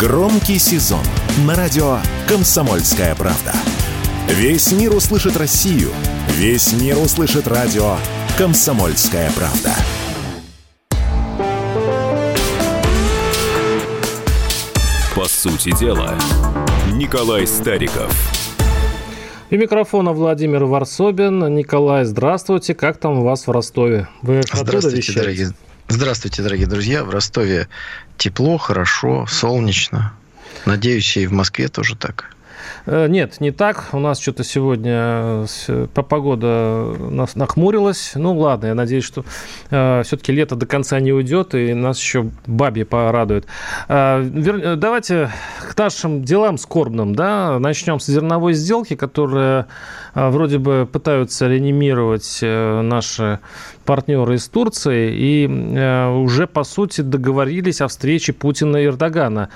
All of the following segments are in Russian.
Громкий сезон на радио «Комсомольская правда». Весь мир услышит Россию. Весь мир услышит радио «Комсомольская правда». По сути дела, Николай Стариков. И микрофона Владимир Варсобин. Николай, здравствуйте. Как там у вас в Ростове? Вы здравствуйте, дорогие. Здравствуйте, дорогие друзья. В Ростове тепло, хорошо, солнечно. Надеюсь, и в Москве тоже так. Э, нет, не так. У нас что-то сегодня э, по погода нас нахмурилась. Ну, ладно, я надеюсь, что э, все-таки лето до конца не уйдет, и нас еще бабье порадует. Э. Давайте к нашим делам скорбным. Да? Начнем с зерновой сделки, которая э, вроде бы пытаются реанимировать э, наши партнеры из Турции и э, уже, по сути, договорились о встрече Путина и Эрдогана.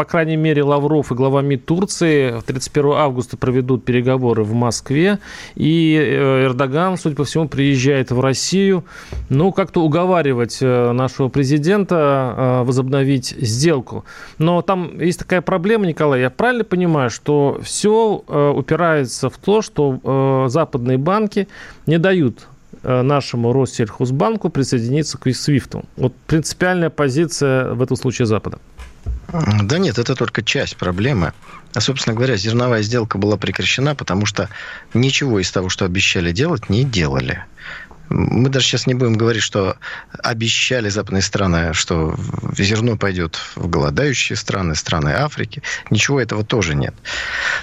По крайней мере, Лавров и глава МИД Турции 31 августа проведут переговоры в Москве, и э, Эрдоган, судя по всему, приезжает в Россию, ну, как-то уговаривать э, нашего президента э, возобновить сделку. Но там есть такая проблема, Николай, я правильно понимаю, что все упирается в то, что западные банки не дают нашему Россельхозбанку присоединиться к SWIFT. Вот принципиальная позиция в этом случае Запада. Да нет, это только часть проблемы. А, собственно говоря, зерновая сделка была прекращена, потому что ничего из того, что обещали делать, не делали. Мы даже сейчас не будем говорить, что обещали западные страны, что зерно пойдет в голодающие страны, страны Африки. Ничего этого тоже нет.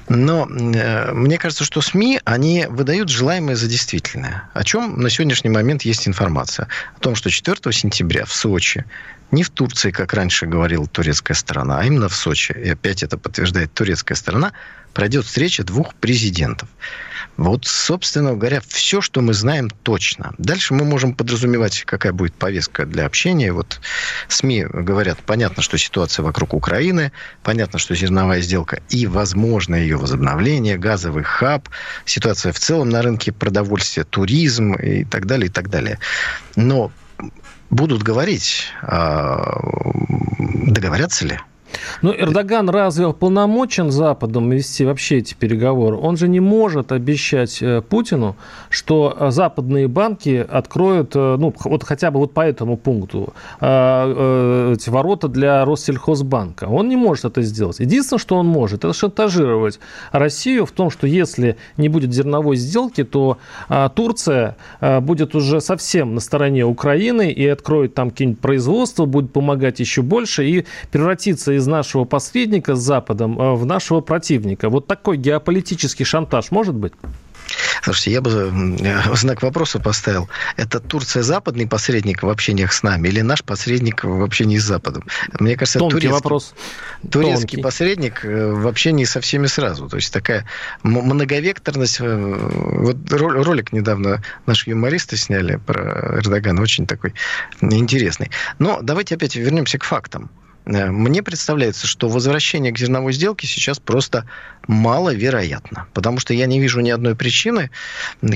Но э, мне кажется, что СМИ, они выдают желаемое за действительное. О чем на сегодняшний момент есть информация? О том, что 4 сентября в Сочи не в Турции, как раньше говорила турецкая сторона, а именно в Сочи, и опять это подтверждает турецкая сторона, пройдет встреча двух президентов. Вот, собственно говоря, все, что мы знаем точно. Дальше мы можем подразумевать, какая будет повестка для общения. Вот СМИ говорят, понятно, что ситуация вокруг Украины, понятно, что зерновая сделка и, возможно, ее возобновление, газовый хаб, ситуация в целом на рынке продовольствия, туризм и так далее, и так далее. Но будут говорить, а, договорятся ли? Но Эрдоган разве полномочен Западом вести вообще эти переговоры? Он же не может обещать э, Путину, что э, западные банки откроют, э, ну, вот хотя бы вот по этому пункту, эти ворота для Россельхозбанка. Он не может это сделать. Единственное, что он может, это шантажировать Россию в том, что если не будет зерновой сделки, то Турция будет уже совсем на стороне Украины и откроет там какие-нибудь производства, будет помогать еще больше и превратится из нашего посредника с Западом э, в нашего противника. Вот такой геополитический шантаж может быть? Слушайте, я бы э, знак вопроса поставил. Это Турция западный посредник в общениях с нами или наш посредник в общении с Западом? Мне кажется, Тонкий турецкий, вопрос. турецкий Тонкий. посредник э, в общении со всеми сразу. То есть такая многовекторность. Вот ролик недавно наши юмористы сняли про Эрдогана, очень такой интересный. Но давайте опять вернемся к фактам. Э, мне представляется, что возвращение к зерновой сделке сейчас просто маловероятно. Потому что я не вижу ни одной причины,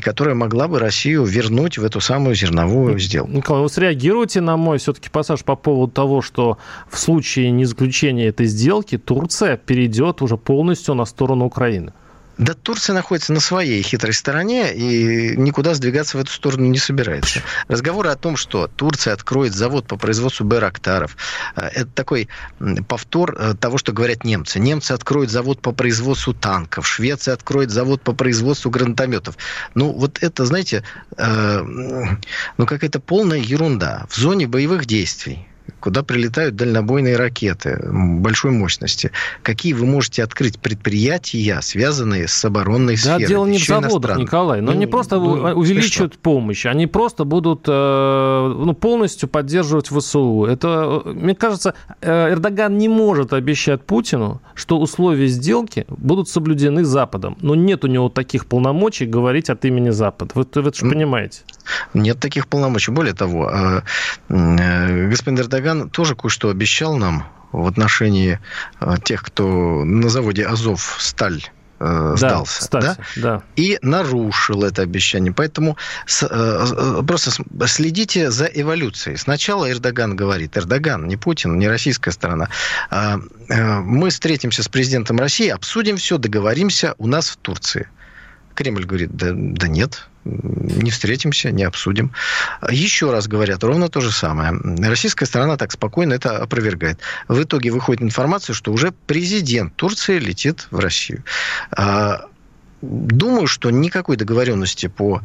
которая могла бы Россию вернуть в эту самую зерновую сделку. Николай, вы среагируйте на мой все-таки пассаж по поводу того, что в случае незаключения этой сделки Турция перейдет уже полностью на сторону Украины. Да Турция находится на своей хитрой стороне и никуда сдвигаться в эту сторону не собирается. Разговоры о том, что Турция откроет завод по производству байрактаров, э, это такой повтор э, того, что говорят немцы. Немцы откроют завод по производству танков, Швеция откроет завод по производству гранатометов. Ну, вот это, знаете, э, ну, какая-то полная ерунда. В зоне боевых действий куда прилетают дальнобойные ракеты большой мощности. Какие вы можете открыть предприятия, связанные с оборонной да, сферой? дело не в заводах, Николай. Но ну, не просто ну, увеличивают смешно. помощь, они просто будут э, ну, полностью поддерживать ВСУ. Это, мне кажется, э, Эрдоган не может обещать Путину, что условия сделки будут соблюдены Западом. Но нет у него таких полномочий говорить от имени Запада. Вы, вы это же понимаете. Нет таких полномочий. Более того, э, господин Эрдоган Эрдоган тоже кое-что обещал нам в отношении э, тех, кто на заводе Азов сталь э, сдался. Да, кстати, да? да. И нарушил это обещание. Поэтому с, э, просто следите за эволюцией. Сначала Эрдоган говорит, Эрдоган, не Путин, не российская сторона, э, э, мы встретимся с президентом России, обсудим все, договоримся у нас в Турции. Кремль говорит, да, да нет, не встретимся, не обсудим. Еще раз говорят ровно то же самое. Российская сторона так спокойно это опровергает. В итоге выходит информация, что уже президент Турции летит в Россию. А, Думаю, что никакой договоренности по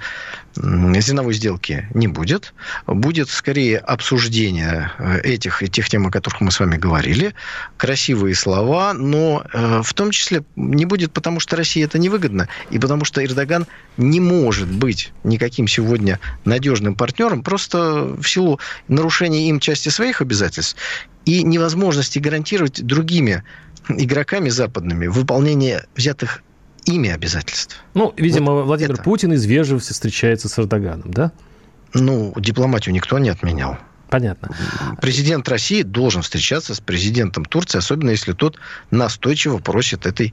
зерновой сделке не будет. Будет скорее обсуждение э, этих и тех тем, о которых мы с вами говорили. Красивые слова, но э, в том числе не будет, потому что России это невыгодно, и потому что Эрдоган не может быть никаким сегодня надежным партнером, просто в силу нарушения им части своих обязательств и невозможности гарантировать другими игроками западными выполнение взятых ими обязательств. Ну, видимо, вот Владимир это. Путин из вежливости встречается с Эрдоганом, да? Ну, дипломатию никто не отменял. Понятно. Президент России должен встречаться с президентом Турции, особенно если тот настойчиво просит этой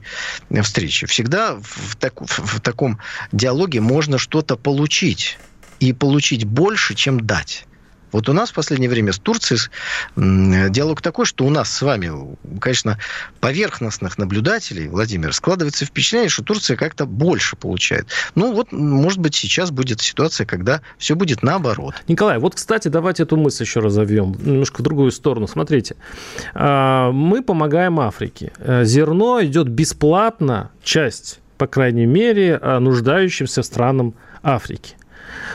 встречи. Всегда в, так, в, в таком диалоге можно что-то получить. И получить больше, чем дать. Вот у нас в последнее время с Турцией диалог такой, что у нас с вами, конечно, поверхностных наблюдателей, Владимир, складывается впечатление, что Турция как-то больше получает. Ну вот, может быть, сейчас будет ситуация, когда все будет наоборот. Николай, вот, кстати, давайте эту мысль еще разовьем немножко в другую сторону. Смотрите, а, мы помогаем Африке. Э, зерно идет бесплатно, часть, по крайней мере, нуждающимся странам Африки.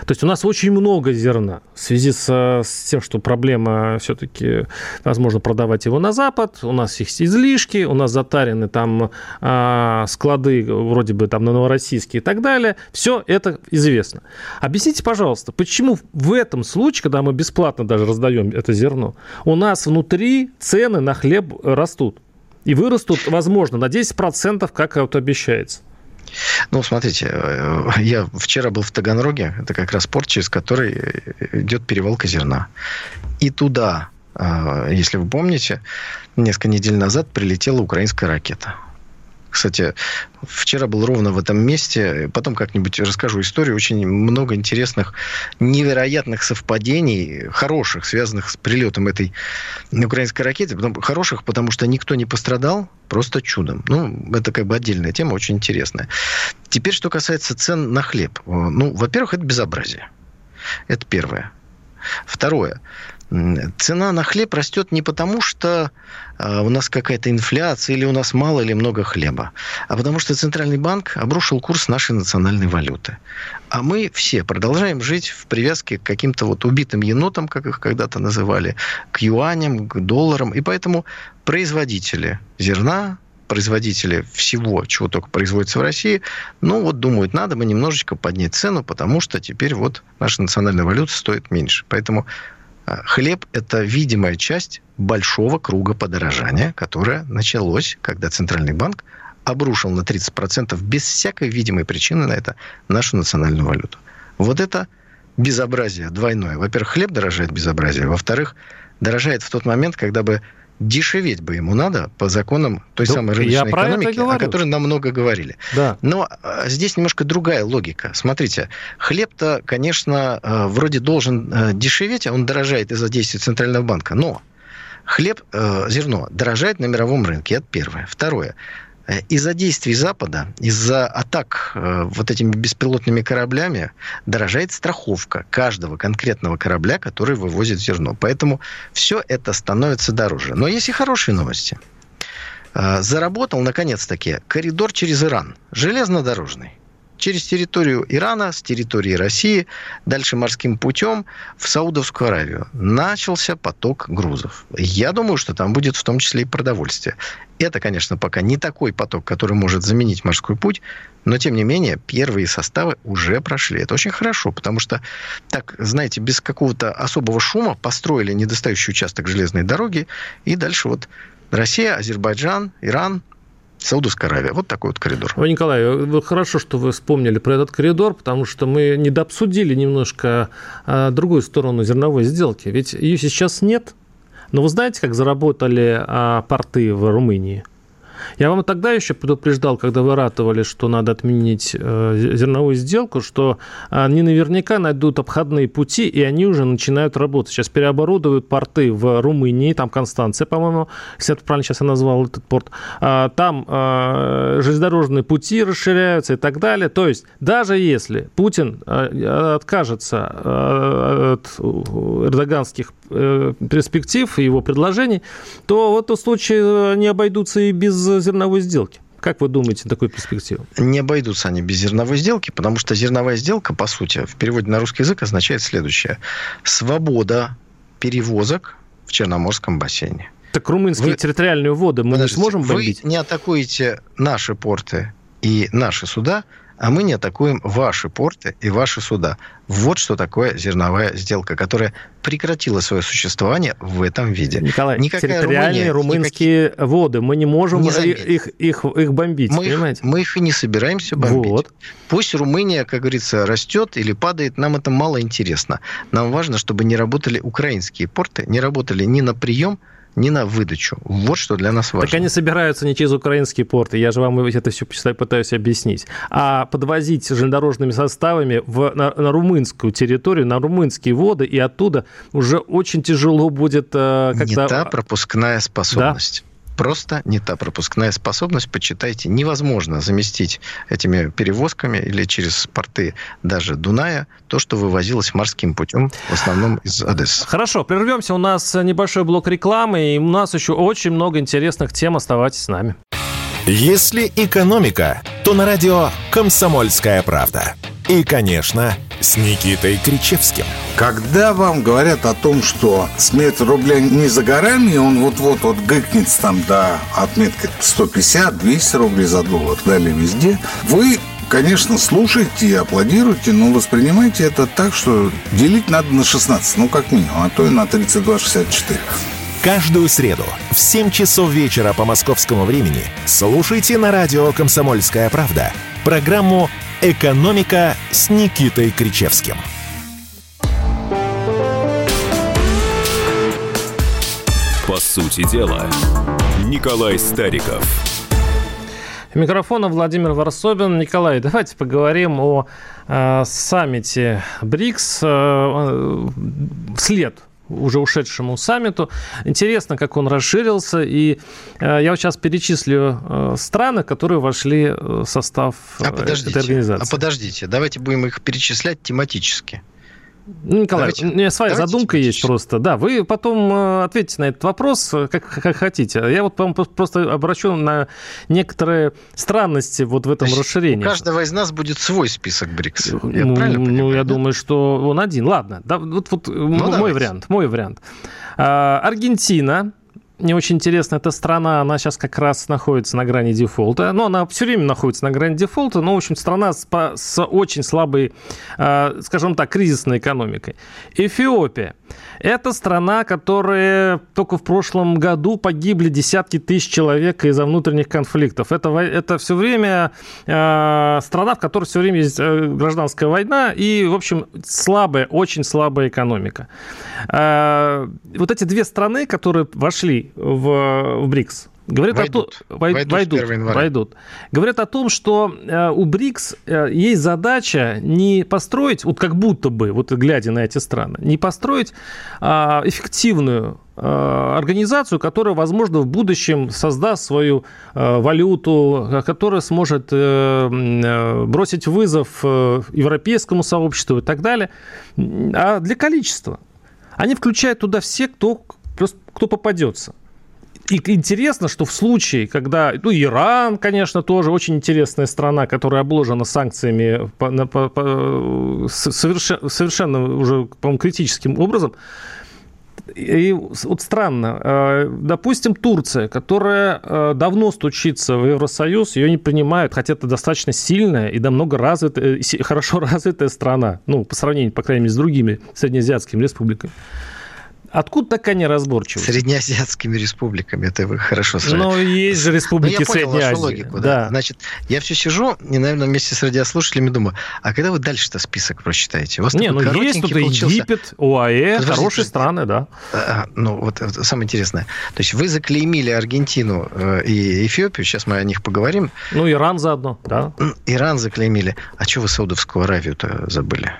То есть у нас очень много зерна в связи с, с тем, что проблема все-таки, возможно, продавать его на Запад. У нас есть излишки, у нас затарены там а, склады вроде бы там на Новороссийске и так далее. Все это известно. Объясните, пожалуйста, почему в этом случае, когда мы бесплатно даже раздаем это зерно, у нас внутри цены на хлеб растут? И вырастут, возможно, на 10%, как вот обещается. Ну, смотрите, э, я вчера был в Таганроге, это как раз порт, через который идет перевалка зерна. И туда, э, если вы помните, несколько недель назад прилетела украинская ракета. Кстати, вчера был ровно в этом месте. Потом как-нибудь расскажу историю. Очень много интересных, невероятных совпадений, хороших, связанных с прилетом этой украинской ракеты. Потом, хороших, потому что никто не пострадал, просто чудом. Ну, это как бы отдельная тема, очень интересная. Теперь, что касается цен на хлеб. Ну, во-первых, это безобразие. Это первое. Второе. Цена на хлеб растет не потому, что а, у нас какая-то инфляция или у нас мало или много хлеба, а потому что Центральный банк обрушил курс нашей национальной валюты. А мы все продолжаем жить в привязке к каким-то вот убитым енотам, как их когда-то называли, к юаням, к долларам. И поэтому производители зерна, производители всего, чего только производится в России, ну вот думают, надо бы немножечко поднять цену, потому что теперь вот наша национальная валюта стоит меньше. Поэтому хлеб – это видимая часть большого круга подорожания, которое началось, когда Центральный банк обрушил на 30% без всякой видимой причины на это нашу национальную валюту. Вот это безобразие двойное. Во-первых, хлеб дорожает безобразие. Во-вторых, дорожает в тот момент, когда бы дешеветь бы ему надо по законам той да, самой рыночной экономики, о которой нам много говорили. Да. Но а, здесь немножко другая логика. Смотрите, хлеб-то, конечно, а, вроде должен а, дешеветь, а он дорожает из-за действий Центрального банка. Но хлеб, зерно дорожает на мировом рынке. Это первое. Второе. Э, из-за действий Запада, из-за атак э, вот этими беспилотными кораблями дорожает страховка каждого конкретного корабля, который вывозит зерно. Поэтому все это становится дороже. Но есть и хорошие новости. Э, заработал, наконец-таки, коридор через Иран, железнодорожный через территорию Ирана, с территории России, дальше морским путем в Саудовскую Аравию. Начался поток грузов. Я думаю, что там будет в том числе и продовольствие. Это, конечно, пока не такой поток, который может заменить морской путь, но, тем не менее, первые составы уже прошли. Это очень хорошо, потому что, так, знаете, без какого-то особого шума построили недостающий участок железной дороги, и дальше вот Россия, Азербайджан, Иран, Саудовская Аравия. Вот такой вот коридор. Ой, Николай, хорошо, что вы вспомнили про этот коридор, потому что мы недообсудили немножко а, другую сторону зерновой сделки. Ведь ее сейчас нет. Но вы знаете, как заработали а, порты в Румынии? Я вам тогда еще предупреждал, когда вы ратовали, что надо отменить э, зерновую сделку, что они наверняка найдут обходные пути, и они уже начинают работать. Сейчас переоборудуют порты в Румынии, там Констанция, по-моему, если это правильно сейчас я назвал этот порт. А, там э, железнодорожные пути расширяются и так далее. То есть даже если Путин э, откажется от эрдоганских перспектив и его предложений, то в этом случае они обойдутся и без зерновой сделки. Как вы думаете, такой перспективы? Не обойдутся они без зерновой сделки, потому что зерновая сделка, по сути, в переводе на русский язык означает следующее. Свобода перевозок в Черноморском бассейне. Так румынские вы, территориальные воды мы не сможем бомбить? Вы не атакуете наши порты и наши суда, а мы не атакуем ваши порты и ваши суда. Вот что такое зерновая сделка, которая прекратила свое существование в этом виде. Николай, Никакая территориальные Румыния, румынские никакие... воды, мы не можем не их, их, их бомбить, мы понимаете? Их, мы их и не собираемся бомбить. Вот. Пусть Румыния, как говорится, растет или падает, нам это мало интересно. Нам важно, чтобы не работали украинские порты, не работали ни на прием, не на выдачу. Вот что для нас важно. Так они собираются не через украинские порты, я же вам это все пытаюсь объяснить, а подвозить железнодорожными составами в, на, на румынскую территорию, на румынские воды, и оттуда уже очень тяжело будет... Э, когда... Не та пропускная способность. Да? Просто не та пропускная способность. Почитайте, невозможно заместить этими перевозками или через порты даже Дуная то, что вывозилось морским путем, в основном из Одессы. Хорошо, прервемся. У нас небольшой блок рекламы, и у нас еще очень много интересных тем. Оставайтесь с нами. Если экономика, то на радио «Комсомольская правда». И, конечно, с Никитой Кричевским. Когда вам говорят о том, что смерть рубля не за горами, и он вот-вот вот гыкнется там до отметки 150-200 рублей за доллар, далее везде, вы конечно, слушайте и аплодируйте, но воспринимайте это так, что делить надо на 16, ну, как минимум, а то и на 32,64. Каждую среду в 7 часов вечера по московскому времени слушайте на радио «Комсомольская правда» программу «Экономика» с Никитой Кричевским. По сути дела, Николай Стариков. Микрофона Владимир Варсобин. Николай, давайте поговорим о э, саммите БРИКС. Э, э, вслед уже ушедшему саммиту. Интересно, как он расширился. И э, я вот сейчас перечислю э, страны, которые вошли в состав а этой организации. А подождите, давайте будем их перечислять тематически. Ну, Николай, давайте, у меня своя задумка есть просто. Да, вы потом э, ответите на этот вопрос, э, как, как хотите. Я вот вам просто обращу на некоторые странности вот в этом Значит, расширении. У каждого из нас будет свой список БРИКС. Я ну, правильно понимаю? Ну, я да? думаю, что он один. Ладно, да, вот, вот ну, мой давайте. вариант. Мой вариант. А, Аргентина, мне очень интересно, эта страна, она сейчас как раз находится на грани дефолта. Но она все время находится на грани дефолта, но, в общем, страна с, с очень слабой, э, скажем так, кризисной экономикой. Эфиопия. Это страна, которая только в прошлом году погибли десятки тысяч человек из-за внутренних конфликтов. Это, это все время э, страна, в которой все время есть э, гражданская война и, в общем, слабая, очень слабая экономика. Э, вот эти две страны, которые вошли в, в БРИКС. Говорят войдут, о том, войдут, войдут, войдут. Говорят о том, что э, у БРИКС э, есть задача не построить, вот как будто бы, вот глядя на эти страны, не построить э, эффективную э, организацию, которая, возможно, в будущем создаст свою э, валюту, которая сможет э, бросить вызов европейскому сообществу и так далее, а для количества. Они включают туда все, кто, кто попадется. И интересно, что в случае, когда... Ну, Иран, конечно, тоже очень интересная страна, которая обложена санкциями по, по, по, совершенно, совершенно уже, по-моему, критическим образом. И вот странно, э, допустим, Турция, которая э, давно стучится в Евросоюз, ее не принимают, хотя это достаточно сильная и намного развитая, хорошо развитая страна, ну, по сравнению, по крайней мере, с другими среднеазиатскими республиками. Откуда такая неразборчивость? Среднеазиатскими республиками, это вы хорошо сказали. Но есть же республики ну, я понял Средней вашу Азии. логику, да. Значит, я все сижу и, наверное, вместе с радиослушателями думаю, а когда вы дальше-то список прочитаете? У вас Не, ну есть тут получился. Египет, ОАЭ, Подождите, хорошие страны, да. А, Ну, вот это самое интересное. То есть вы заклеймили Аргентину э, и Эфиопию, сейчас мы о них поговорим. Ну, Иран заодно, да. Иран заклеймили. А что вы Саудовскую Аравию-то забыли?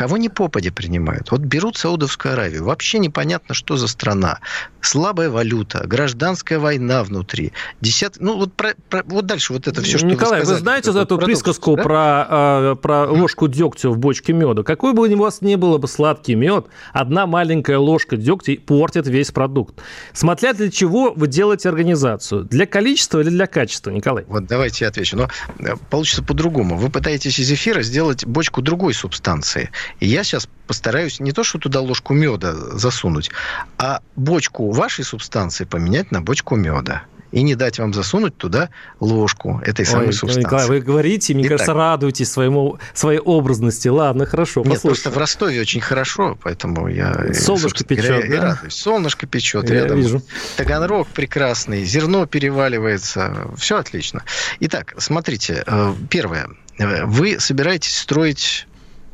Кого не попади принимают. Вот берут Саудовскую Аравию. Вообще непонятно, что за страна. Слабая валюта, гражданская война внутри. Десят... Ну, вот, про- про- вот дальше вот это все, что Николай, вы вы, сказали. знаете Вот эту продолжите, присказку да? про, э, про ложку дегтя в бочке меда? Какой бы у вас ни было бы сладкий мед, одна маленькая ложка дегтя портит весь продукт. Смотря для чего вы делаете организацию. Для количества или для качества, Николай? Вот давайте я отвечу. Но э, получится по-другому. Вы пытаетесь из эфира сделать бочку другой субстанции. И я сейчас постараюсь не то, что туда ложку меда засунуть, а бочку вашей субстанции поменять на бочку меда. И не дать вам засунуть туда ложку этой самой Ой, субстанции. Николай, вы говорите, мне Итак. кажется, радуетесь своему, своей образности. Ладно, хорошо, Нет, просто в Ростове очень хорошо, поэтому я... э, Солнышко говоря, печет, и да? радуюсь. Солнышко печет Я рядом. вижу. Таганрог прекрасный, зерно переваливается, все отлично. Итак, смотрите, э, первое. Э, Вы собираетесь строить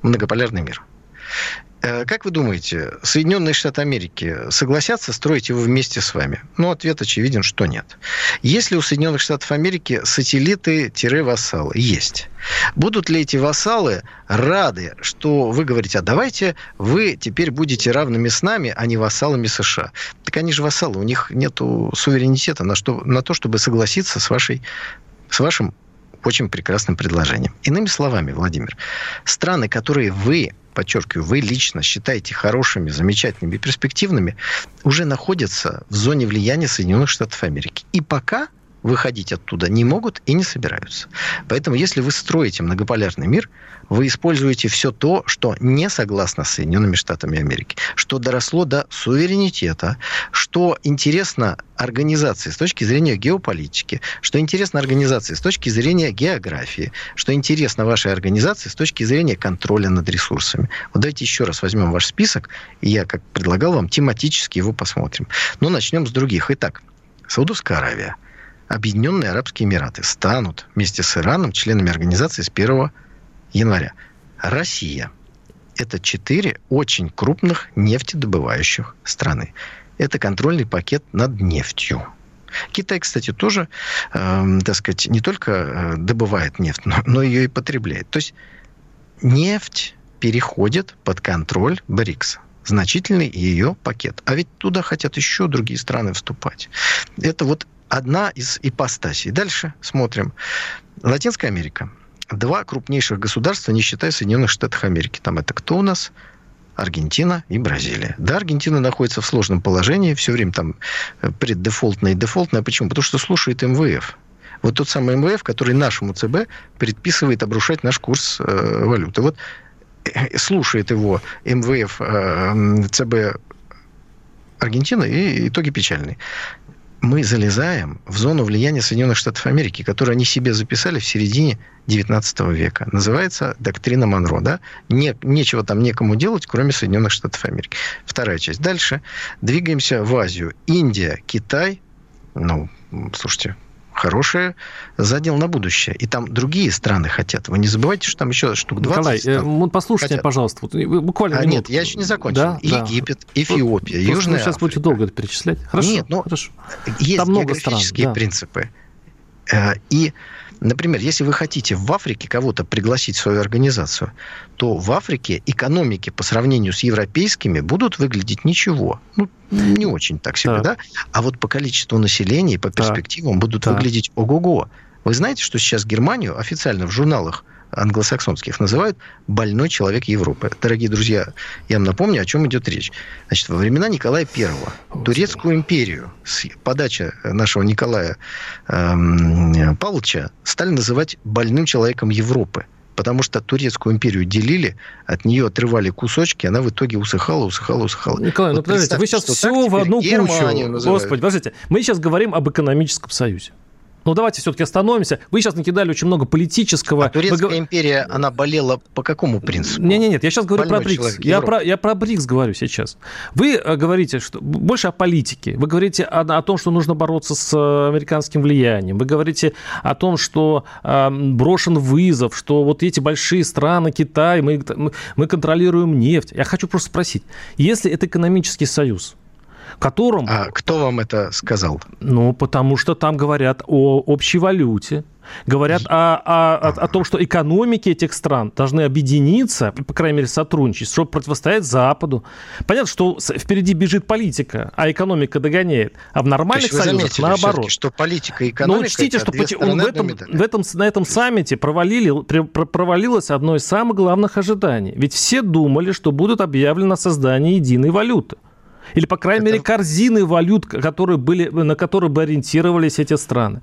многополярный мир. Э, Как вы думаете, Соединенные Штаты Америки согласятся строить его вместе с вами? Ну, ответ очевиден, что нет. Есть ли у Соединенных Штатов Америки сателлиты-вассалы? Есть. Будут ли эти вассалы рады, что вы говорите, а давайте вы теперь будете равными с нами, а не вассалами США? Так они же вассалы, у них нет суверенитета на, что, на то, чтобы согласиться с, вашей, с вашим очень прекрасным предложением. Иными словами, Владимир, страны, которые вы, подчеркиваю, вы лично считаете хорошими, замечательными и перспективными, уже находятся в зоне влияния Соединенных Штатов Америки. И пока выходить оттуда не могут и не собираются. Поэтому, если вы строите многополярный мир, вы используете все то, что не согласно с Соединенными Штатами Америки, что доросло до суверенитета, что интересно организации с точки зрения геополитики, что интересно организации с точки зрения географии, что интересно вашей организации с точки зрения контроля над ресурсами. Вот давайте еще раз возьмем ваш список, и я, как предлагал вам, тематически его посмотрим. Но начнем с других. Итак, Саудовская Аравия – Объединенные Арабские Эмираты станут вместе с Ираном членами организации с 1 января. Россия – это четыре очень крупных нефтедобывающих страны. Это контрольный пакет над нефтью. Китай, кстати, тоже, э, так сказать, не только э, добывает нефть, но, но ее и потребляет. То есть нефть переходит под контроль БРИКС значительный ее пакет. А ведь туда хотят еще другие страны вступать. Это вот одна из ипостасей. Дальше смотрим. Латинская Америка. Два крупнейших государства, не считая Соединенных Штатов Америки. Там это кто у нас? Аргентина и Бразилия. Да, Аргентина находится в сложном положении, все время там преддефолтная и дефолтная. Почему? Потому что слушает МВФ. Вот тот самый МВФ, который нашему ЦБ предписывает обрушать наш курс э, валюты. Вот э, слушает его МВФ, э, ЦБ Аргентины, и итоги печальные мы залезаем в зону влияния Соединенных Штатов Америки, которую они себе записали в середине 19 века. Называется доктрина Монро. Да? Не, нечего там некому делать, кроме Соединенных Штатов Америки. Вторая часть. Дальше двигаемся в Азию. Индия, Китай. Ну, слушайте, хорошее задел на будущее. И там другие страны хотят. Вы не забывайте, что там еще штук 20 Николай, стран. э, послушайте, хотят. пожалуйста, вот, вы буквально А минутку. нет, я еще не закончил. Да? Да. Египет, Эфиопия, Просто Южная сейчас будете долго это перечислять. Хорошо, Нет, ну, хорошо. Есть Там много стран, географические да. принципы. Э, И, например, если вы хотите в Африке кого-то пригласить в свою организацию, то в Африке экономики по сравнению с европейскими будут выглядеть ничего. Ну, не очень так себе, Так. да? А вот по количеству населения и по перспективам будут Так. выглядеть ого-го. Вы знаете, что сейчас Германию официально в журналах англосаксонских называют больной человек Европы. Дорогие друзья, я вам напомню, о чем идет речь. Значит, во времена Николая I Турецкую империю с подачи нашего Николая эм, Павловича стали называть больным человеком Европы. Потому что Турецкую империю делили, от нее отрывали кусочки, она в итоге усыхала, усыхала, усыхала. Николай, ну Вот подождите, вы сейчас все в одну кучу. называют. Господи, подождите. Мы сейчас говорим об экономическом союзе. Ну, давайте все-таки остановимся. Вы сейчас накидали очень много политического... А Турецкая Вы... империя, она болела по какому принципу? Не-не-нет, я сейчас говорю Больной про БРИКС. Я про, я про БРИКС говорю сейчас. Вы э, говорите что больше о политике. Вы говорите о, о том, что нужно бороться с э, американским влиянием. Вы говорите о том, что э, брошен вызов, что вот эти большие страны, Китай, мы, мы контролируем нефть. Я хочу просто спросить, если это экономический союз, котором... А кто вам это сказал? Ну, потому что там говорят о общей валюте, говорят о, о, о, о том, что экономики этих стран должны объединиться, по крайней мере, сотрудничать, чтобы противостоять Западу. Понятно, что впереди бежит политика, а экономика догоняет. А в нормальных союзах наоборот. что политика и экономика... Но учтите, что он в этом, в этом, на этом саммите провалили, провалилось одно из самых главных ожиданий. Ведь все думали, что будут объявлено создание единой валюты. Или, по крайней Это... мере, корзины валют, которые были, на которые бы ориентировались эти страны.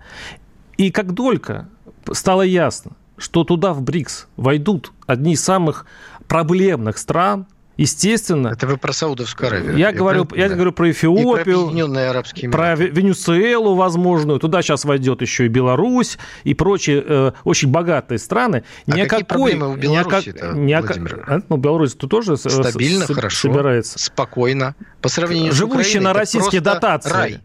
И как только стало ясно, что туда, в БРИКС, войдут одни из самых проблемных стран, Естественно. Это вы про Саудовскую Аравию. Я, говорю, я да. говорю про Эфиопию, и про, Арабские про Венесуэлу возможную. Туда сейчас войдет еще и Беларусь и прочие э, очень богатые страны. А никакой, какие проблемы у Беларуси Владимир? А, ну, Беларусь тут тоже Стабильно, с, хорошо, собирается. спокойно. По сравнению Живущие с Украиной, на российские дотации. Рай.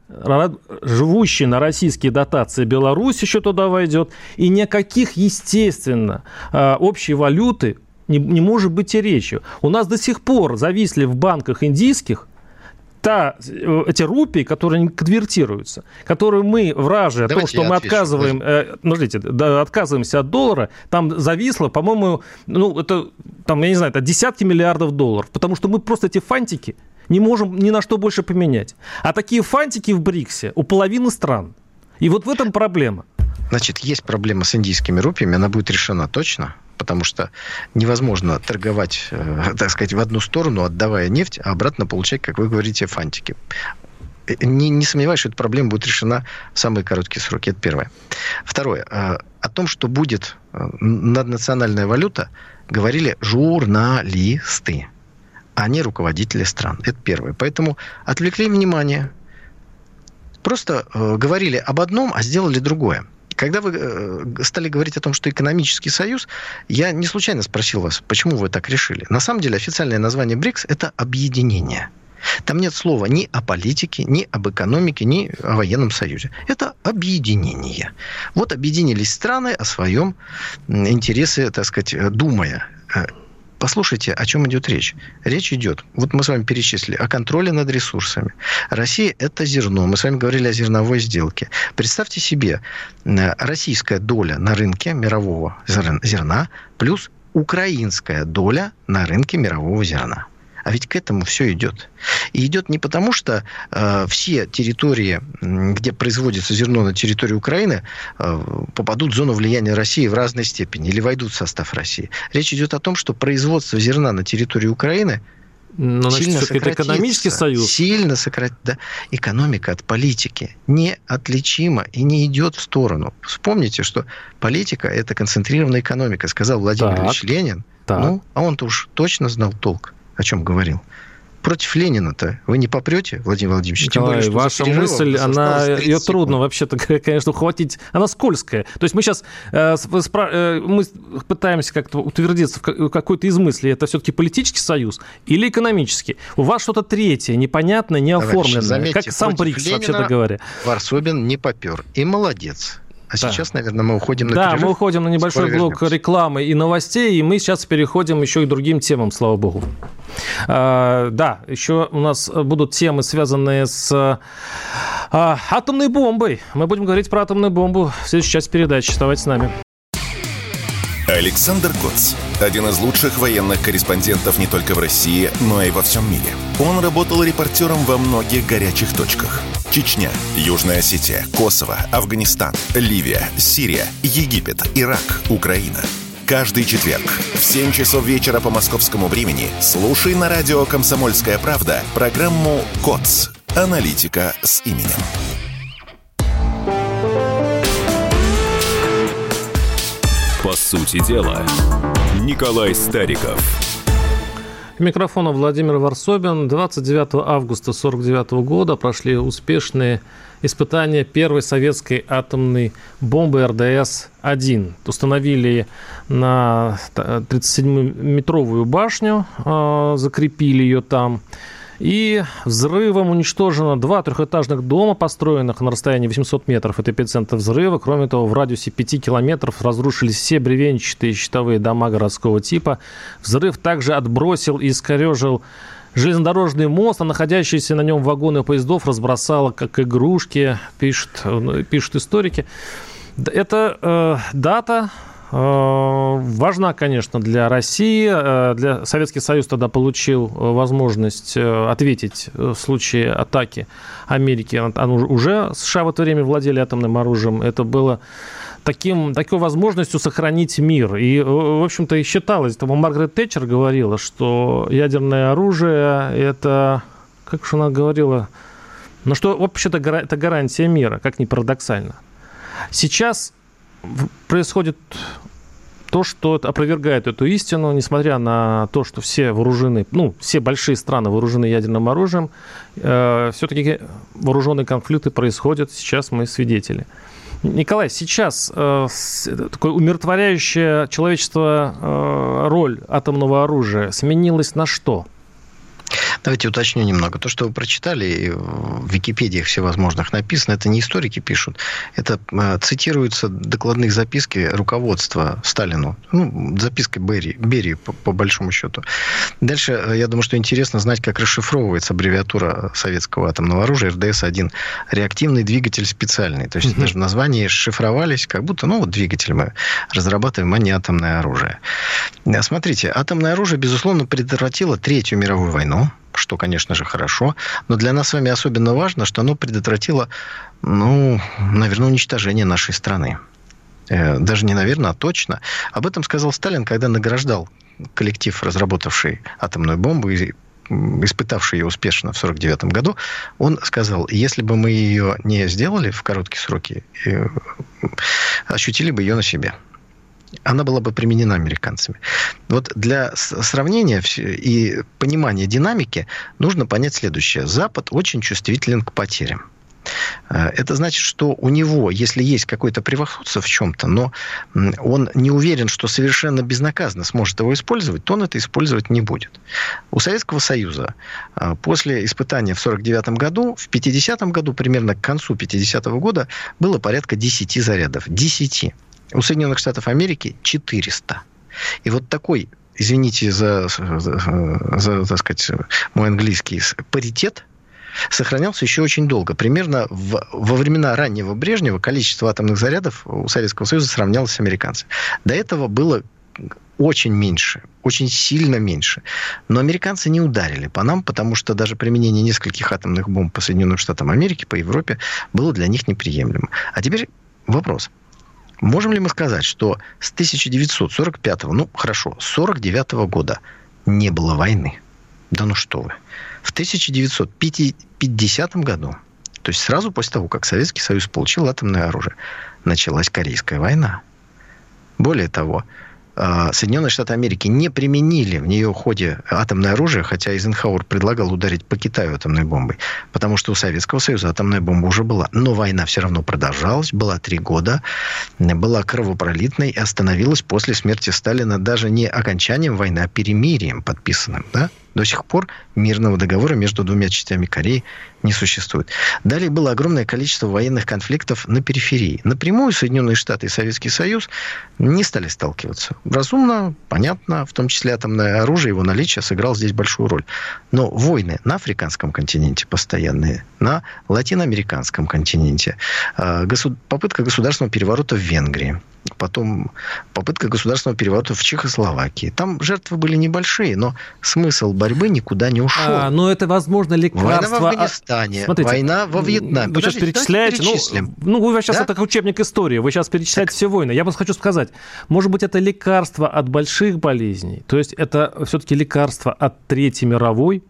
Живущие на российские дотации Беларусь еще туда войдет. И никаких, естественно, э, общей валюты не, не может быть и речи. У нас до сих пор зависли в банках индийских та, э, эти рупии, которые не конвертируются, которые мы, вражи, о том, что мы отказываем, э, подождите, да, отказываемся от доллара, там зависло, по-моему, ну, это, там, я не знаю, это десятки миллиардов долларов, потому что мы просто эти фантики не можем ни на что больше поменять. А такие фантики в БРИКСе у половины стран. И вот в этом проблема. Значит, есть проблема с индийскими рупиями, она будет решена точно? Потому что невозможно торговать, э, так сказать, в одну сторону, отдавая нефть, а обратно получать, как вы говорите, фантики. Э, не, не сомневаюсь, что эта проблема будет решена в самые короткие сроки. Это первое. Второе. Э, о том, что будет наднациональная валюта, говорили журналисты, а не руководители стран. Это первое. Поэтому отвлекли внимание. Просто говорили об одном, а сделали другое. Когда вы э, стали говорить о том, что экономический союз, я не случайно спросил вас, почему вы так решили. На самом деле официальное название БРИКС – это объединение. Там нет слова ни о политике, ни об экономике, ни о военном союзе. Это объединение. Вот объединились страны о своем интересе, так сказать, думая э, Послушайте, о чем идет речь. Речь идет, вот мы с вами перечислили, о контроле над ресурсами. Россия – это зерно. Мы с вами говорили о зерновой сделке. Представьте себе, э, российская доля на рынке мирового зерна плюс украинская доля на рынке мирового зерна. А ведь к этому все идет. И идет не потому, что э, все территории, где производится зерно на территории Украины, э, попадут в зону влияния России в разной степени или войдут в состав России. Речь идет о том, что производство зерна на территории Украины но, ну, значит, сильно это экономический союз. Сильно сократится. Да. Экономика от политики неотличима и не идет в сторону. Вспомните, что политика – это концентрированная экономика, сказал Владимир так, Ильич Ленин. Так. Ну, а он-то уж точно знал толк о чем говорил. Против Ленина-то вы не попрете, Владимир Владимирович? Николай, Тем более, ваша мысль, она, ее трудно вообще-то, конечно, ухватить. Она скользкая. То есть мы сейчас э, э, мы пытаемся как-то утвердиться в какой-то из мыслей. Это все-таки политический союз или экономический? У вас что-то третье, непонятное, не оформленное. Заметьте, как сам БРИКС, вообще-то говоря. Варсобин не попер. И молодец. А да. сейчас, наверное, мы уходим на Да, перерыв. мы уходим на небольшой Скоро блок вернемся. рекламы и новостей, и мы сейчас переходим еще и к другим темам, слава богу. А, да, еще у нас будут темы, связанные с а, атомной бомбой. Мы будем говорить про атомную бомбу в следующей части передачи. Оставайтесь с нами. Александр Коц. Один из лучших военных корреспондентов не только в России, но и во всем мире. Он работал репортером во многих горячих точках. Чечня, Южная Осетия, Косово, Афганистан, Ливия, Сирия, Египет, Ирак, Украина. Каждый четверг в 7 часов вечера по московскому времени слушай на радио «Комсомольская правда» программу «КОЦ. Аналитика с именем». По сути дела, Николай Стариков. Микрофона Владимир Варсобин. 29 августа 1949 года прошли успешные испытания первой советской атомной бомбы РДС-1. Установили на 37-метровую башню, а, закрепили ее там. И взрывом уничтожено два трехэтажных дома, построенных на расстоянии 800 метров Это эпицентр взрыва. Кроме того, в радиусе 5 километров разрушились все бревенчатые щитовые дома городского типа. Взрыв также отбросил и искорежил железнодорожный мост, а находящиеся на нем вагоны поездов разбросало как игрушки, пишут, пишут историки. Это э, дата важна, конечно, для России. Э, для Советский Союз тогда получил э, возможность ответить в случае атаки Америки. Уже США в это время владели атомным оружием. Это было таким, такой возможностью сохранить мир. И, в общем-то, и считалось, там Маргарет Тэтчер говорила, что ядерное оружие – это, как же она говорила, ну что, вообще-то, это гарантия мира, как ни парадоксально. Сейчас происходит то, что опровергает эту истину, несмотря на то, что все вооружены, ну, все большие страны вооружены ядерным оружием, э, все-таки вооруженные конфликты происходят, сейчас мы свидетели. Николай, сейчас э, такое умиротворяющая человечество э, роль атомного оружия сменилась на что? – Давайте уточню немного. То, что вы прочитали, в Википедиях всевозможных написано, это не историки пишут. Это э, цитируются докладных записки руководства Сталину. Ну, записка Берии, Берии по, по большому счету. Дальше, э, я думаю, что интересно знать, как расшифровывается аббревиатура советского атомного оружия РДС-1. Реактивный двигатель специальный. То есть, даже в названии шифровались, как будто, ну, вот двигатель мы разрабатываем, а не атомное оружие. Э, смотрите, атомное оружие, безусловно, предотвратило Третью мировую войну что, конечно же, хорошо. Но для нас с вами особенно важно, что оно предотвратило, ну, наверное, уничтожение нашей страны. Э, даже не наверное, а точно. Об этом сказал Сталин, когда награждал коллектив, разработавший атомную бомбу и испытавший ее успешно в 1949 году, он сказал, если бы мы ее не сделали в короткие сроки, э, ощутили бы ее на себе она была бы применена американцами. Вот для сравнения и понимания динамики нужно понять следующее. Запад очень чувствителен к потерям. Э, это значит, что у него, если есть какое-то превосходство в чем-то, но он не уверен, что совершенно безнаказанно сможет его использовать, то он это использовать не будет. У Советского Союза э, после испытания в 1949 году, в 50 году, примерно к концу 50 -го года, было порядка 10 зарядов. 10. У Соединенных Штатов Америки 400. И вот такой, извините за, за, за так сказать, мой английский, паритет сохранялся еще очень долго. Примерно в, во времена раннего Брежнева количество атомных зарядов у Советского Союза сравнялось с американцами. До этого было очень меньше, очень сильно меньше. Но американцы не ударили по нам, потому что даже применение нескольких атомных бомб по Соединенным Штатам Америки, по Европе, было для них неприемлемым. А теперь вопрос. Можем ли мы сказать, что с 1945, ну хорошо, 49 года не было войны? Да ну что вы. В 1950 году, то есть сразу после того, как Советский Союз получил атомное оружие, началась Корейская война. Более того, Соединенные Штаты Америки не применили в нее ходе атомное оружие, хотя Эйзенхауэр предлагал ударить по Китаю атомной бомбой, потому что у Советского Союза атомная бомба уже была. Но война все равно продолжалась, была три года, была кровопролитной и остановилась после смерти Сталина даже не окончанием войны, а перемирием подписанным. Да? До сих пор мирного договора между двумя частями Кореи не существует. Далее было огромное количество военных конфликтов на периферии. Напрямую Соединенные Штаты и Советский Союз не стали сталкиваться. Разумно, понятно, в том числе атомное оружие, его наличие сыграло здесь большую роль. Но войны на африканском континенте постоянные, на латиноамериканском континенте, а, попытка государственного переворота в Венгрии, потом попытка государственного переворота в Чехословакии. Там жертвы были небольшие, но смысл борьбы никуда не ушел. А, но это, возможно, лекарство... Война в Афганистане, Смотрите, война во Вьетнаме. Вы сейчас перечисляете... Ну, ну, вы сейчас да? это как учебник истории. Вы сейчас перечисляете так. все войны. Я вам хочу сказать, может быть, это лекарство от больших болезней. То есть это все-таки лекарство от Третьей мировой,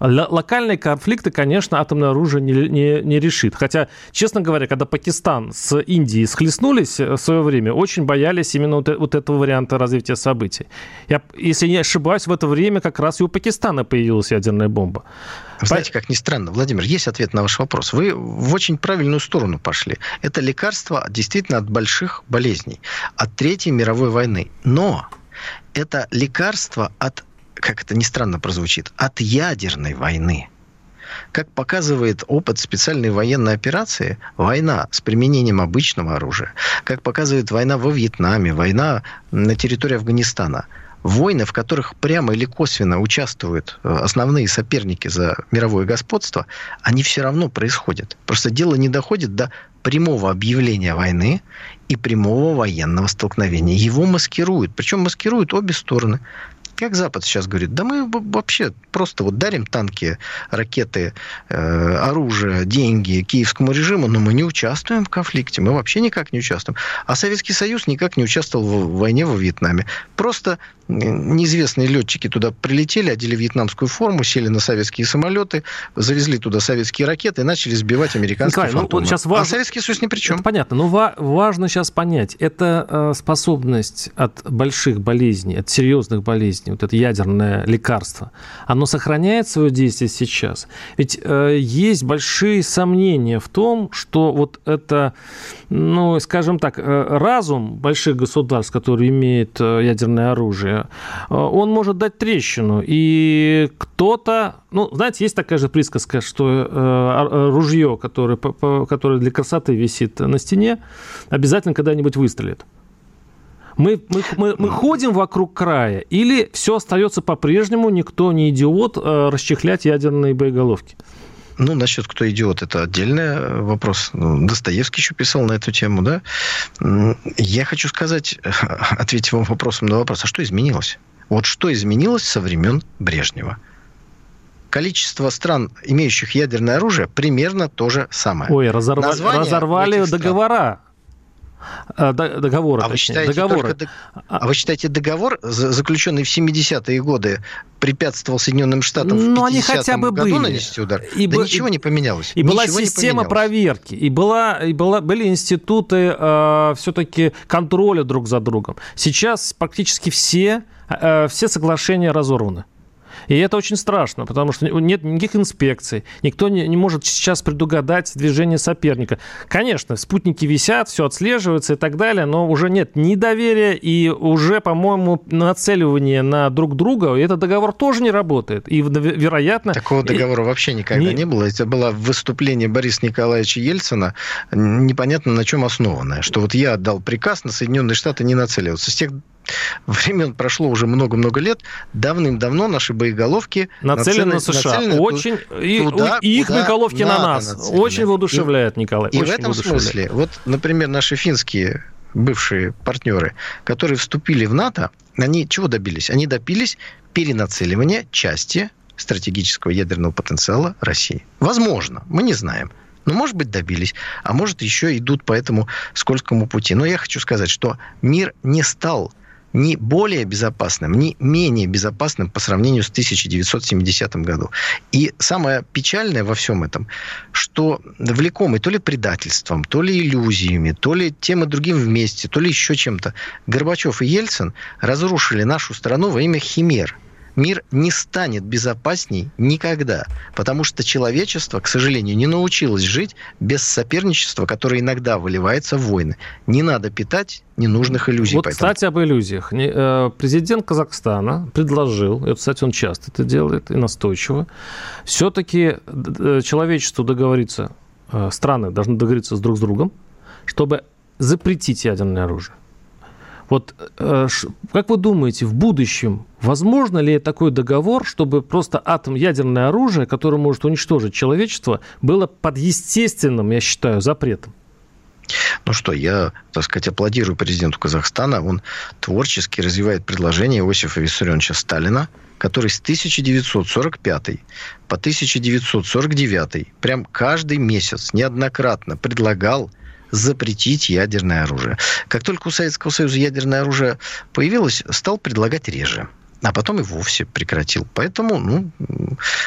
Локальные конфликты, конечно, атомное оружие не, не, не решит. Хотя, честно говоря, когда Пакистан с Индией схлестнулись в свое время, очень боялись именно вот, вот этого варианта развития событий. Я, если не ошибаюсь, в это время как раз и у Пакистана появилась ядерная бомба. знаете, как ни странно, Владимир, есть ответ на ваш вопрос. Вы в очень правильную сторону пошли. Это лекарство действительно от больших болезней, от Третьей мировой войны. Но это лекарство от как это ни странно прозвучит, от ядерной войны. Как показывает опыт специальной военной операции, война с применением обычного оружия, как показывает война во Вьетнаме, война на территории Афганистана, войны, в которых прямо или косвенно участвуют э, основные соперники за мировое господство, они все равно происходят. Просто дело не доходит до прямого объявления войны и прямого военного столкновения. Его маскируют. Причем маскируют обе стороны. Как Запад сейчас говорит, да мы вообще просто вот дарим танки, ракеты, э, оружие, деньги киевскому режиму, но мы не участвуем в конфликте, мы вообще никак не участвуем. А Советский Союз никак не участвовал в войне во Вьетнаме. Просто неизвестные летчики туда прилетели, одели вьетнамскую форму, сели на советские самолеты, завезли туда советские ракеты и начали сбивать американские Николай, фантомы. Ну, сейчас важно... А Советский Союз ни при чем. Это понятно, но ва- важно сейчас понять, это э, способность от больших болезней, от серьезных болезней, вот это ядерное лекарство, оно сохраняет свое действие сейчас? Ведь э, есть большие сомнения в том, что вот это, ну, скажем так, э, разум больших государств, которые имеют э, ядерное оружие, Э, он может дать трещину. И кто-то... Ну, знаете, есть такая же присказка, что э, ружье, которое, которое для красоты висит на стене, обязательно когда-нибудь выстрелит. Мы, мы, мы, мы ходим вокруг края, или все остается по-прежнему, никто не идиот э, расчехлять ядерные боеголовки? Ну, насчет кто идиот, это отдельный вопрос. Ну, Достоевский еще писал на эту тему, да? Я хочу сказать, ответить вам вопросом на вопрос, а что изменилось? Вот что изменилось со времен Брежнева? количество стран, имеющих ядерное оружие, примерно то же самое. Ой, разорвали, разорвали договора. Э, договора, а вы считаете, договора. Только, а вы считаете, договор, заключенный в 70-е годы, препятствовал Соединенным Штатам в ну, они хотя бы году были. нанести удар? И да б... ничего не поменялось. И ничего была система проверки, и, была, и была, были институты э, все-таки контроля друг за другом. Сейчас практически все, э, все соглашения разорваны. И это очень страшно, потому что нет никаких инспекций, никто не, не может сейчас предугадать движение соперника. Конечно, спутники висят, все отслеживается и так далее, но уже нет ни доверия и уже, по-моему, нацеливание на друг друга, и этот договор тоже не работает. И, вероятно... Такого договора и... вообще никогда не... не было. Это было выступление Бориса Николаевича Ельцина, непонятно на чем основанное, что вот я отдал приказ на Соединенные Штаты не нацеливаться. С тех времен прошло уже много-много лет, давным-давно наши боеголовки нацелены, на США. Нацелены очень, туда, и, их боеголовки на нас. Нацелены. Очень воодушевляют, Николай. И в этом смысле, вот, например, наши финские бывшие партнеры, которые вступили в НАТО, они чего добились? Они добились перенацеливания части стратегического ядерного потенциала России. Возможно, мы не знаем. Но, может быть, добились, а может, еще идут по этому скользкому пути. Но я хочу сказать, что мир не стал не более безопасным, не менее безопасным по сравнению с 1970 году. И самое печальное во всем этом, что влекомый то ли предательством, то ли иллюзиями, то ли тем и другим вместе, то ли еще чем-то, Горбачев и Ельцин разрушили нашу страну во имя химер – мир не станет безопасней никогда, потому что человечество, к сожалению, не научилось жить без соперничества, которое иногда выливается в войны. Не надо питать ненужных иллюзий. Вот, поэтому. кстати, об иллюзиях. Э, президент Казахстана предложил, и, кстати, он часто это делает и настойчиво, все-таки э, человечеству договориться, э, страны должны договориться с друг с другом, чтобы запретить ядерное оружие. Вот э, как вы думаете, в будущем возможно ли такой договор, чтобы просто атом ядерное оружие, которое может уничтожить человечество, было под естественным, я считаю, запретом? Ну что, я, так сказать, аплодирую президенту Казахстана. Он творчески развивает предложение Иосифа Виссарионовича Сталина, который с 1945 по 1949 прям каждый месяц неоднократно предлагал запретить ядерное оружие. Как только у Советского Союза ядерное оружие появилось, стал предлагать реже. а потом и вовсе прекратил. Поэтому, ну,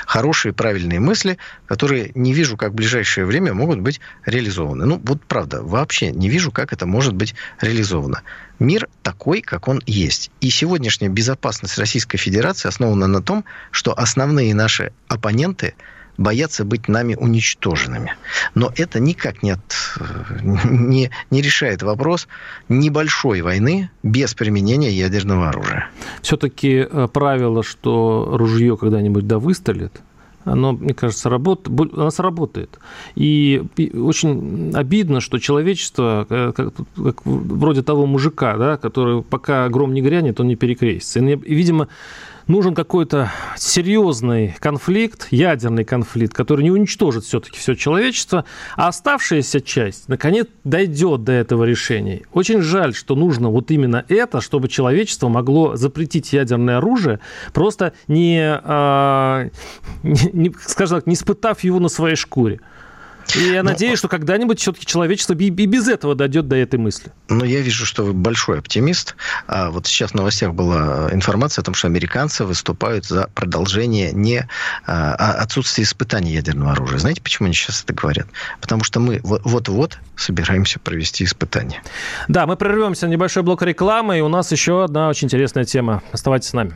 хорошие, правильные мысли, которые не вижу, как в ближайшее время могут быть реализованы. Ну, вот правда, вообще не вижу, как это может быть реализовано. Мир такой, как он есть. И сегодняшняя безопасность Российской Федерации основана на том, что основные наши оппоненты – боятся быть нами уничтоженными. Но это никак не, от, не, не решает вопрос небольшой войны без применения ядерного оружия. Все-таки э, правило, что ружье когда-нибудь да выстрелит, оно, мне кажется, работ... оно сработает. И очень обидно, что человечество, э, как, как вроде того мужика, да, который пока гром не грянет, он не перекрестится. И, видимо, нужен какой-то серьезный конфликт, ядерный конфликт, который не уничтожит все-таки все человечество, а оставшаяся часть, наконец, дойдет до этого решения. Очень жаль, что нужно вот именно это, чтобы человечество могло запретить ядерное оружие, просто не, а, не, не скажем так, не испытав его на своей шкуре. И я но... надеюсь, что когда-нибудь все-таки человечество и без этого дойдет до этой мысли. Но я вижу, что вы большой оптимист. А вот сейчас в новостях была информация о том, что американцы выступают за продолжение не а, а отсутствие испытаний ядерного оружия. Знаете, почему они сейчас это говорят? Потому что мы вот-вот собираемся провести испытания. Да, мы прервемся на небольшой блок рекламы, и у нас еще одна очень интересная тема. Оставайтесь с нами.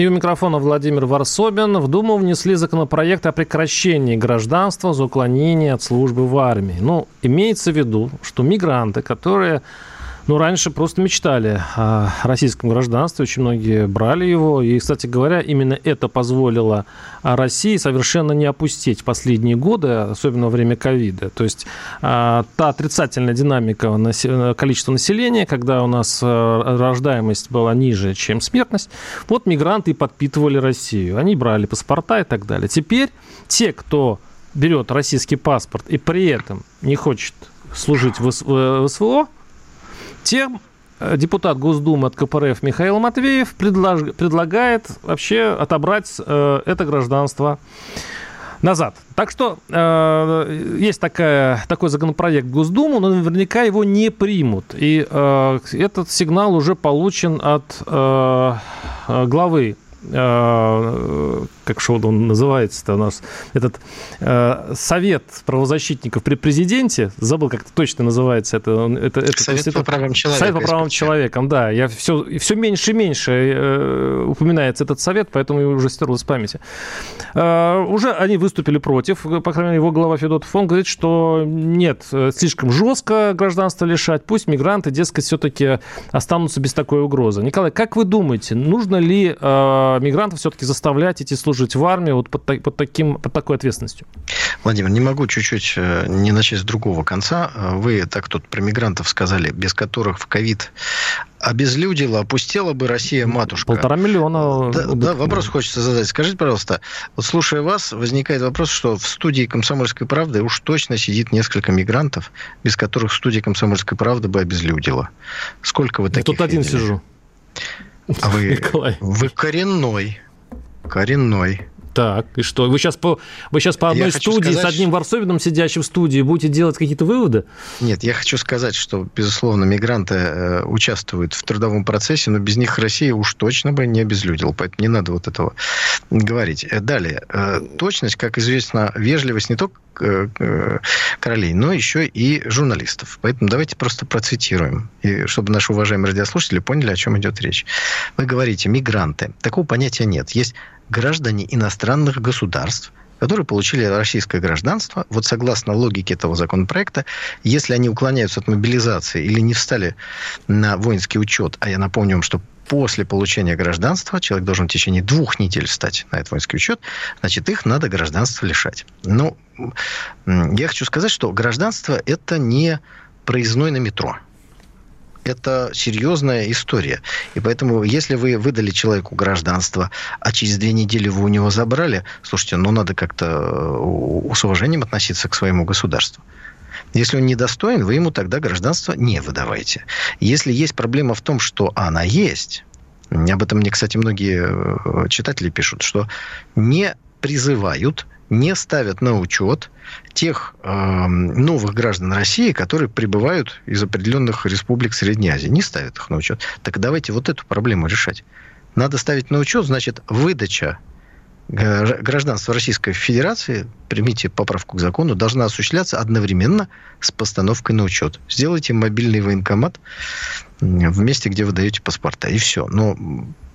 и у микрофона Владимир Варсобин. В Думу внесли законопроект о прекращении гражданства за уклонение от службы в армии. Ну, имеется в виду, что мигранты, которые ну, раньше просто мечтали о российском гражданстве, очень многие брали его. И, кстати говоря, именно это позволило России совершенно не опустить последние годы, особенно во время ковида. То есть а, та отрицательная динамика количества населения, когда у нас а, рождаемость была ниже, чем смертность, вот мигранты и подпитывали Россию. Они брали паспорта и так далее. Теперь те, кто берет российский паспорт и при этом не хочет служить в СВО, тем э, депутат Госдумы от КПРФ Михаил Матвеев предлож... предлагает вообще отобрать э, это гражданство назад. Так что э, есть такая, такой законопроект Госдуму, но наверняка его не примут. И э, этот сигнал уже получен от э, главы э, как что он называется-то у нас, этот э, совет правозащитников при президенте, забыл, как это точно называется. Это, это, это, совет это, по правам человека. Совет по правам человека, да. Я все, все меньше и меньше э, упоминается этот совет, поэтому уже стерл из памяти. Э, уже они выступили против, по крайней мере, его глава Федотов, он говорит, что нет, слишком жестко гражданство лишать, пусть мигранты, дескать, все-таки останутся без такой угрозы. Николай, как вы думаете, нужно ли э, мигрантов все-таки заставлять идти служить в армии вот под, под, таким, под такой ответственностью? Владимир, не могу чуть-чуть э, не начать с другого конца. Э, вы так тут про мигрантов сказали, без которых в ковид обезлюдила, опустела бы Россия матушка. Полтора миллиона. Да, да, вопрос хочется задать. Скажите, пожалуйста, вот слушая вас, возникает вопрос, что в студии «Комсомольской правды» уж точно сидит несколько мигрантов, без которых студия «Комсомольской правды» бы обезлюдила. Сколько вы таких Я тут один видели? сижу. А вы, Николай. вы коренной. Коренной. Так, и что? Вы сейчас по, вы сейчас по одной я студии сказать, с одним Варсовиным, сидящим в студии, будете делать какие-то выводы? Нет, я хочу сказать, что, безусловно, мигранты э, участвуют в трудовом процессе, но без них Россия уж точно бы не обезлюдила. Поэтому не надо вот этого говорить. Э, далее. Э, точность, как известно, вежливость не только э, э, королей, но еще и журналистов. Поэтому давайте просто процитируем, и чтобы наши уважаемые радиослушатели поняли, о чем идет речь. Вы говорите «мигранты». Такого понятия нет. Есть граждане иностранных государств, которые получили российское гражданство, вот согласно логике этого законопроекта, если они уклоняются от мобилизации или не встали на воинский учет, а я напомню вам, что после получения гражданства человек должен в течение двух недель встать на этот воинский учет, значит, их надо гражданство лишать. Ну, я хочу сказать, что гражданство – это не проездной на метро. Это серьезная история. И поэтому, если вы выдали человеку гражданство, а через две недели вы у него забрали, слушайте, ну надо как-то э, с уважением относиться к своему государству. Если он недостоин, вы ему тогда гражданство не выдавайте. Если есть проблема в том, что она есть, об этом мне, кстати, многие э, читатели пишут, что не призывают, не ставят на учет тех э, новых граждан России, которые прибывают из определенных республик Средней Азии. Не ставят их на учет. Так давайте вот эту проблему решать. Надо ставить на учет, значит, выдача гражданства Российской Федерации, примите поправку к закону, должна осуществляться одновременно с постановкой на учет. Сделайте мобильный военкомат в месте, где вы даете паспорта, и все. Но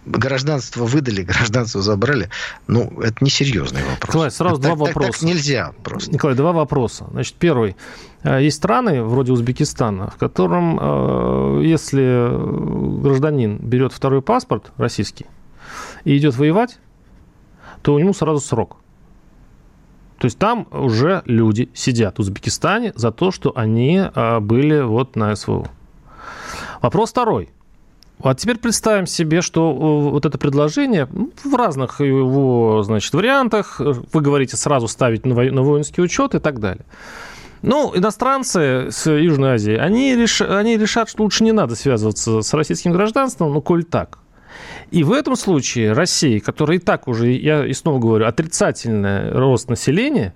гражданство выдали, гражданство забрали, ну, это несерьезный вопрос. Николай, сразу это, два так, вопроса. Так, так нельзя просто. Николай, два вопроса. Значит, первый. Э, есть страны, вроде Узбекистана, в котором, э, если гражданин берет второй паспорт российский и идет воевать, то у него сразу срок. То есть там уже люди сидят в Узбекистане за то, что они э, были вот на СВО. Вопрос второй. А теперь представим себе, что э, вот это предложение ну, в разных его, значит, вариантах, вы говорите сразу ставить на воинский учет и так далее. Ну, иностранцы с Южной Азии, они, реш... они решат, что лучше не надо связываться с российским гражданством, ну, коль так. И в этом случае Россия, которая и так уже, я и снова говорю, отрицательный рост населения,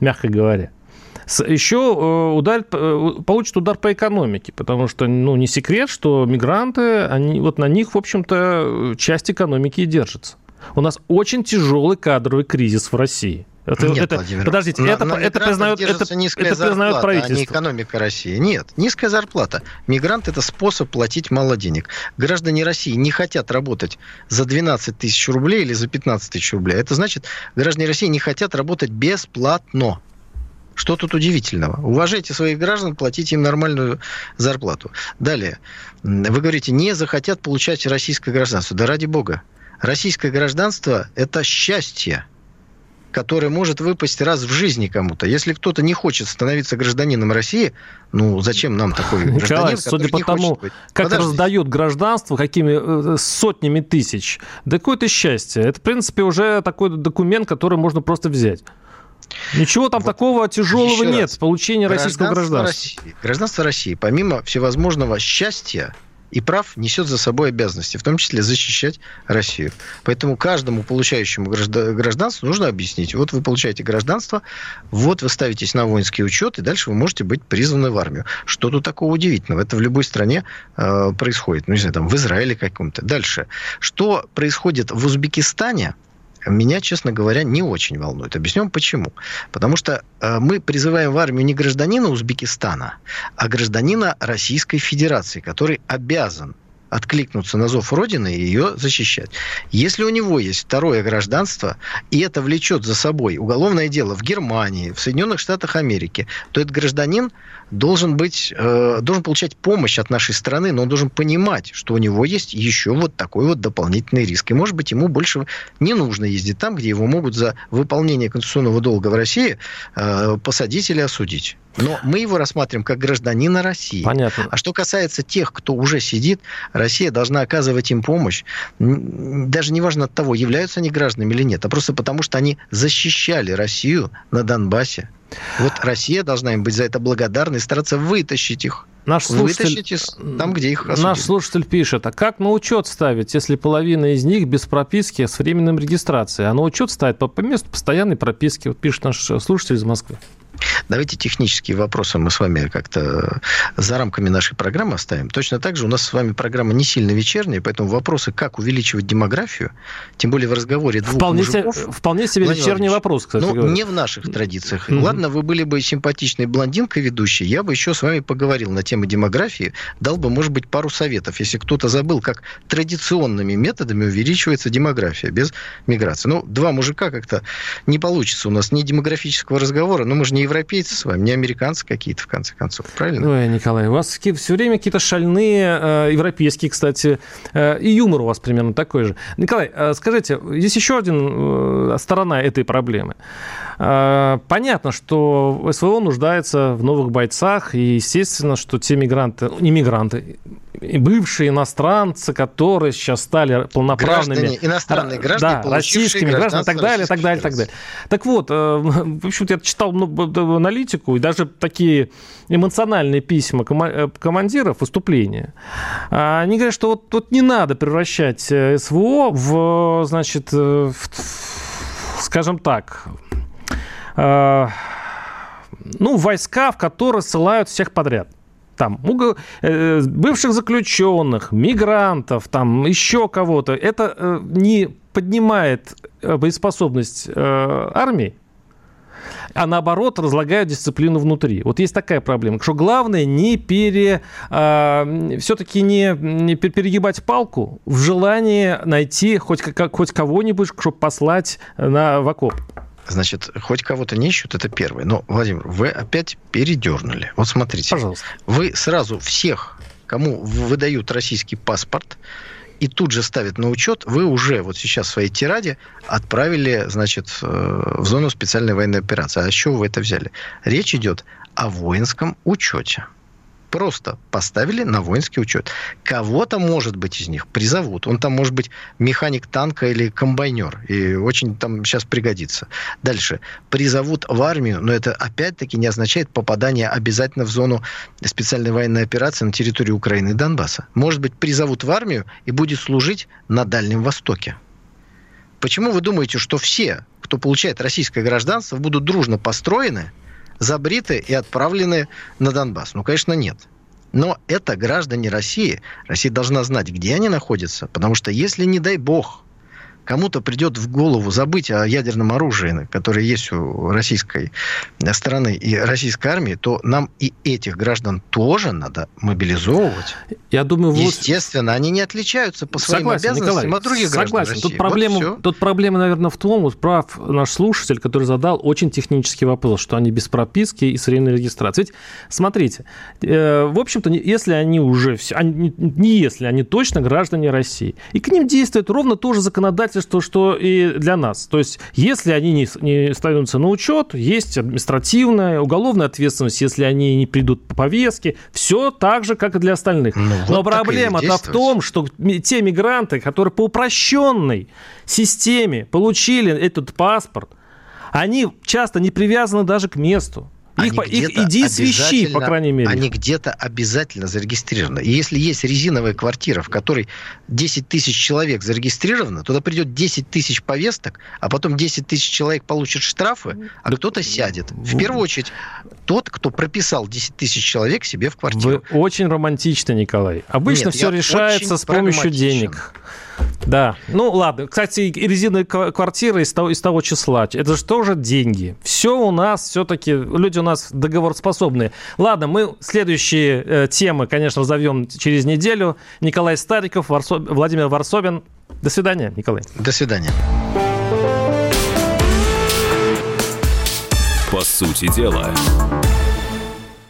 мягко говоря, еще э, ударит, э, получит удар по экономике, потому что ну, не секрет, что мигранты, они, вот на них, в общем-то, часть экономики и держится. У нас очень тяжелый кадровый кризис в России. Это, Нет, это, Владимир, подождите, на, это, на это признает, это, низкая это признает правительство. а не экономика России. Нет, низкая зарплата. Мигрант – это способ платить мало денег. Граждане России не хотят работать за 12 тысяч рублей или за 15 тысяч рублей. Это значит, граждане России не хотят работать бесплатно. Что тут удивительного? Уважайте своих граждан, платите им нормальную зарплату. Далее. Вы говорите, не захотят получать российское гражданство. Да ради бога. Российское гражданство – это счастье которое может выпасть раз в жизни кому-то. Если кто-то не хочет становиться гражданином России, ну зачем нам такой Николай, гражданин, судя по тому, как Подождите. раздают гражданство, какими э, сотнями тысяч, да какое-то счастье. Это, в принципе, уже такой документ, который можно просто взять. Ничего там вот. такого тяжелого нет раз. получения российского гражданства. России, гражданство России, помимо всевозможного счастья и прав, несет за собой обязанности, в том числе защищать Россию. Поэтому каждому получающему гражданство нужно объяснить. Вот вы получаете гражданство, вот вы ставитесь на воинский учет, и дальше вы можете быть призваны в армию. Что тут такого удивительного? Это в любой стране э, происходит. Ну, не знаю, там в Израиле каком-то. Дальше. Что происходит в Узбекистане – меня, честно говоря, не очень волнует. Объясню почему. Потому что э, мы призываем в армию не гражданина Узбекистана, а гражданина Российской Федерации, который обязан откликнуться на зов Родины и ее защищать. Если у него есть второе гражданство, и это влечет за собой уголовное дело в Германии, в Соединенных Штатах Америки, то этот гражданин должен быть, э, должен получать помощь от нашей страны, но он должен понимать, что у него есть еще вот такой вот дополнительный риск. И, может быть, ему больше не нужно ездить там, где его могут за выполнение конституционного долга в России э, посадить или осудить. Но мы его рассматриваем как гражданина России. Понятно. А что касается тех, кто уже сидит, Россия должна оказывать им помощь. Даже неважно от того, являются они гражданами или нет, а просто потому, что они защищали Россию на Донбассе. Вот Россия должна им быть за это благодарна и стараться вытащить их. Наш слушатель, там, где их осудили. Наш слушатель пишет, а как на учет ставить, если половина из них без прописки с временным регистрацией? А на учет ставят по, по месту постоянной прописки, вот пишет наш слушатель из Москвы. Давайте технические вопросы мы с вами как-то за рамками нашей программы оставим. Точно так же у нас с вами программа не сильно вечерняя, поэтому вопросы, как увеличивать демографию, тем более в разговоре двух вполне мужиков... Се, вполне себе Владимир вечерний вопрос, кстати Ну, говоря. не в наших традициях. Mm-hmm. Ладно, вы были бы симпатичной блондинкой ведущей, я бы еще с вами поговорил на тему демографии, дал бы, может быть, пару советов, если кто-то забыл, как традиционными методами увеличивается демография без миграции. Ну, два мужика как-то не получится у нас ни демографического разговора, но мы же не европейцы с вами, не американцы какие-то, в конце концов. Правильно? Ой, Николай, у вас все время какие-то шальные, э, европейские, кстати, э, и юмор у вас примерно такой же. Николай, э, скажите, есть еще один сторона этой проблемы. Понятно, что СВО нуждается в новых бойцах, и естественно, что те мигранты, не мигранты, бывшие иностранцы, которые сейчас стали полноправными... Граждане, иностранные граждане, да, российскими гражданами, так далее, так далее, так далее. Так вот, в общем-то, я читал аналитику, и даже такие эмоциональные письма э, командиров, выступления. Они говорят, что вот, вот не надо превращать э, СВО в, значит, э, в, скажем так, ну, войска, в которые ссылают всех подряд там бывших заключенных, мигрантов, там еще кого-то. Это не поднимает боеспособность армии, а наоборот разлагают дисциплину внутри. Вот есть такая проблема, что главное не пере, э, все-таки не, не перегибать палку в желании найти хоть, как, хоть кого-нибудь, чтобы послать на, в окоп. Значит, хоть кого-то не ищут, это первое. Но, Владимир, вы опять передернули. Вот смотрите. Пожалуйста. Вы сразу всех, кому выдают российский паспорт, и тут же ставят на учет, вы уже вот сейчас в своей тираде отправили, значит, э, в зону специальной военной операции. А с чего вы это взяли? Речь идет о воинском учете просто поставили на воинский учет. Кого-то, может быть, из них призовут. Он там может быть механик танка или комбайнер. И очень там сейчас пригодится. Дальше. Призовут в армию, но это опять-таки не означает попадание обязательно в зону специальной военной операции на территории Украины и Донбасса. Может быть, призовут в армию и будет служить на Дальнем Востоке. Почему вы думаете, что все, кто получает российское гражданство, будут дружно построены – забриты и отправлены на Донбасс? Ну, конечно, нет. Но это граждане России. Россия должна знать, где они находятся. Потому что если, не дай бог, кому-то придет в голову забыть о ядерном оружии, которое есть у российской стороны и российской армии, то нам и этих граждан тоже надо мобилизовывать. Я думаю, вот... Естественно, они не отличаются по своим согласен, обязанностям Николай, от других согласен. граждан России. Тут проблема, вот тут проблема, наверное, в том, вот прав наш слушатель, который задал очень технический вопрос, что они без прописки и серийной регистрации. Ведь, смотрите, э, в общем-то, если они уже, все, они, не если, они точно граждане России, и к ним действует ровно то же законодательство, обязательство, что и для нас. То есть, если они не, не ставятся на учет, есть административная, уголовная ответственность, если они не придут по повестке, все так же, как и для остальных. Ну, вот Но проблема-то в том, что те мигранты, которые по упрощенной системе получили этот паспорт, они часто не привязаны даже к месту. Их, их иди свищи, по крайней мере. Они где-то обязательно зарегистрированы. И если есть резиновая квартира, в которой 10 тысяч человек зарегистрировано, туда придет 10 тысяч повесток, а потом 10 тысяч человек получат штрафы, а да, кто-то сядет. В первую очередь, тот, кто прописал 10 тысяч человек себе в квартиру. Вы очень романтичны, Николай. Обычно Нет, все решается с помощью денег. Да. Ну, ладно. Кстати, и резиновые квартиры из того, из того числа. Это же тоже деньги. Все у нас все-таки... Люди у нас договороспособные. Ладно, мы следующие э, темы, конечно, зовем через неделю. Николай Стариков, Варсо... Владимир Варсобин. До свидания, Николай. До свидания. По сути дела,